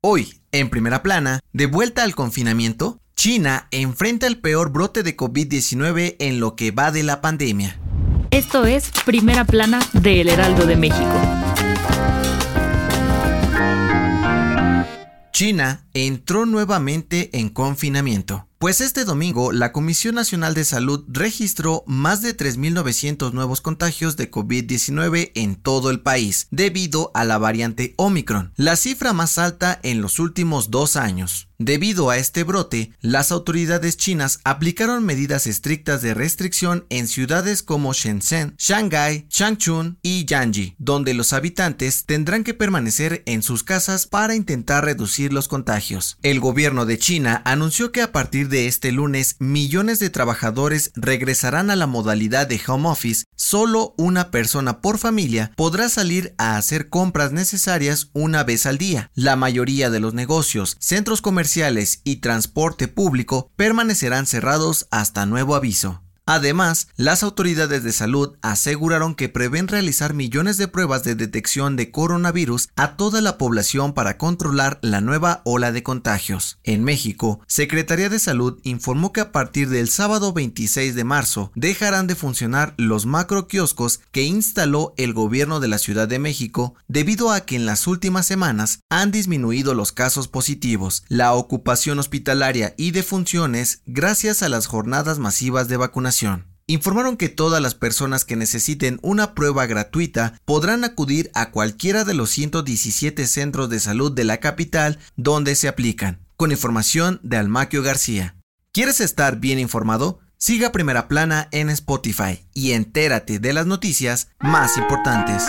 Hoy, en primera plana, de vuelta al confinamiento, China enfrenta el peor brote de COVID-19 en lo que va de la pandemia. Esto es Primera Plana de El Heraldo de México. China entró nuevamente en confinamiento. Pues este domingo la Comisión Nacional de Salud registró más de 3.900 nuevos contagios de COVID-19 en todo el país, debido a la variante Omicron, la cifra más alta en los últimos dos años. Debido a este brote, las autoridades chinas aplicaron medidas estrictas de restricción en ciudades como Shenzhen, Shanghai, Changchun y Yanji, donde los habitantes tendrán que permanecer en sus casas para intentar reducir los contagios. El gobierno de China anunció que a partir de este lunes millones de trabajadores regresarán a la modalidad de home office, solo una persona por familia podrá salir a hacer compras necesarias una vez al día. La mayoría de los negocios, centros comerciales y transporte público permanecerán cerrados hasta nuevo aviso. Además, las autoridades de salud aseguraron que prevén realizar millones de pruebas de detección de coronavirus a toda la población para controlar la nueva ola de contagios. En México, Secretaría de Salud informó que a partir del sábado 26 de marzo dejarán de funcionar los macroquioscos que instaló el gobierno de la Ciudad de México debido a que en las últimas semanas han disminuido los casos positivos, la ocupación hospitalaria y de funciones gracias a las jornadas masivas de vacunación Informaron que todas las personas que necesiten una prueba gratuita podrán acudir a cualquiera de los 117 centros de salud de la capital donde se aplican, con información de Almaquio García. ¿Quieres estar bien informado? Siga Primera Plana en Spotify y entérate de las noticias más importantes.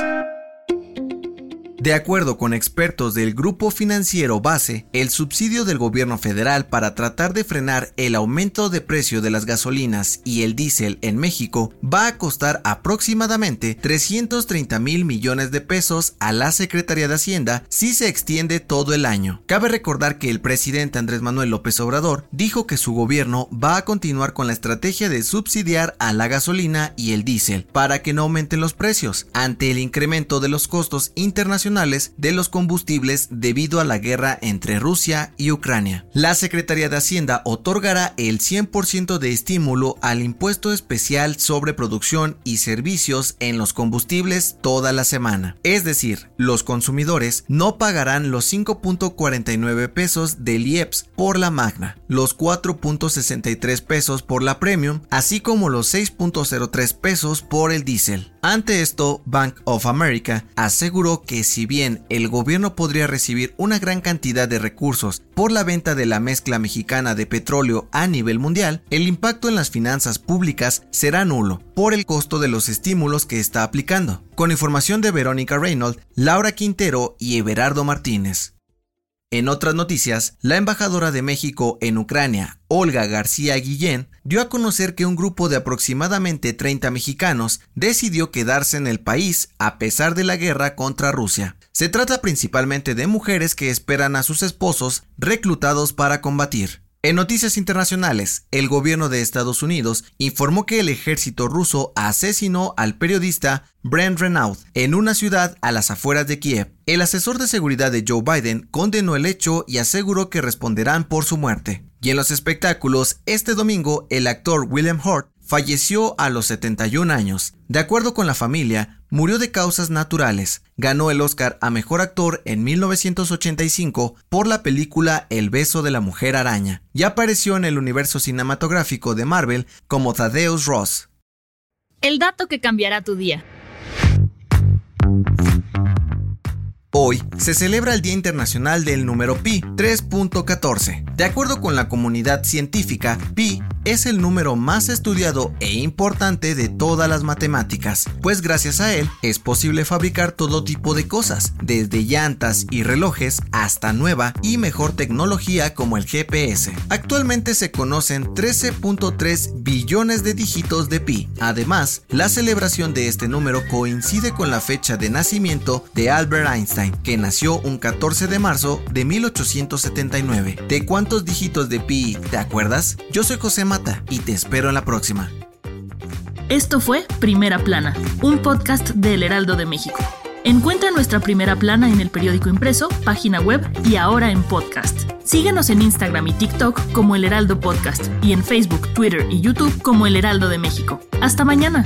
De acuerdo con expertos del grupo financiero Base, el subsidio del gobierno federal para tratar de frenar el aumento de precio de las gasolinas y el diésel en México va a costar aproximadamente 330 mil millones de pesos a la Secretaría de Hacienda si se extiende todo el año. Cabe recordar que el presidente Andrés Manuel López Obrador dijo que su gobierno va a continuar con la estrategia de subsidiar a la gasolina y el diésel para que no aumenten los precios ante el incremento de los costos internacionales de los combustibles debido a la guerra entre Rusia y Ucrania. La Secretaría de Hacienda otorgará el 100% de estímulo al impuesto especial sobre producción y servicios en los combustibles toda la semana. Es decir, los consumidores no pagarán los 5.49 pesos del IEPS por la Magna, los 4.63 pesos por la Premium, así como los 6.03 pesos por el diésel. Ante esto, Bank of America aseguró que si bien el gobierno podría recibir una gran cantidad de recursos por la venta de la mezcla mexicana de petróleo a nivel mundial, el impacto en las finanzas públicas será nulo por el costo de los estímulos que está aplicando. Con información de Verónica Reynolds, Laura Quintero y Everardo Martínez. En otras noticias, la embajadora de México en Ucrania, Olga García Guillén, dio a conocer que un grupo de aproximadamente 30 mexicanos decidió quedarse en el país a pesar de la guerra contra Rusia. Se trata principalmente de mujeres que esperan a sus esposos reclutados para combatir. En noticias internacionales, el gobierno de Estados Unidos informó que el ejército ruso asesinó al periodista Brent Renaud en una ciudad a las afueras de Kiev. El asesor de seguridad de Joe Biden condenó el hecho y aseguró que responderán por su muerte. Y en los espectáculos, este domingo, el actor William Hurt falleció a los 71 años. De acuerdo con la familia, murió de causas naturales. Ganó el Oscar a Mejor Actor en 1985 por la película El beso de la mujer araña y apareció en el universo cinematográfico de Marvel como Thaddeus Ross. El dato que cambiará tu día. Hoy se celebra el Día Internacional del número pi 3.14. De acuerdo con la comunidad científica, pi es el número más estudiado e importante de todas las matemáticas, pues gracias a él es posible fabricar todo tipo de cosas, desde llantas y relojes hasta nueva y mejor tecnología como el GPS. Actualmente se conocen 13.3 billones de dígitos de pi. Además, la celebración de este número coincide con la fecha de nacimiento de Albert Einstein, que nació un 14 de marzo de 1879. ¿De cuántos dígitos de pi te acuerdas? Yo soy José Mata y te espero en la próxima. Esto fue Primera Plana, un podcast del Heraldo de México. Encuentra nuestra primera plana en el periódico impreso, página web y ahora en podcast. Síguenos en Instagram y TikTok como El Heraldo Podcast y en Facebook, Twitter y YouTube como El Heraldo de México. Hasta mañana.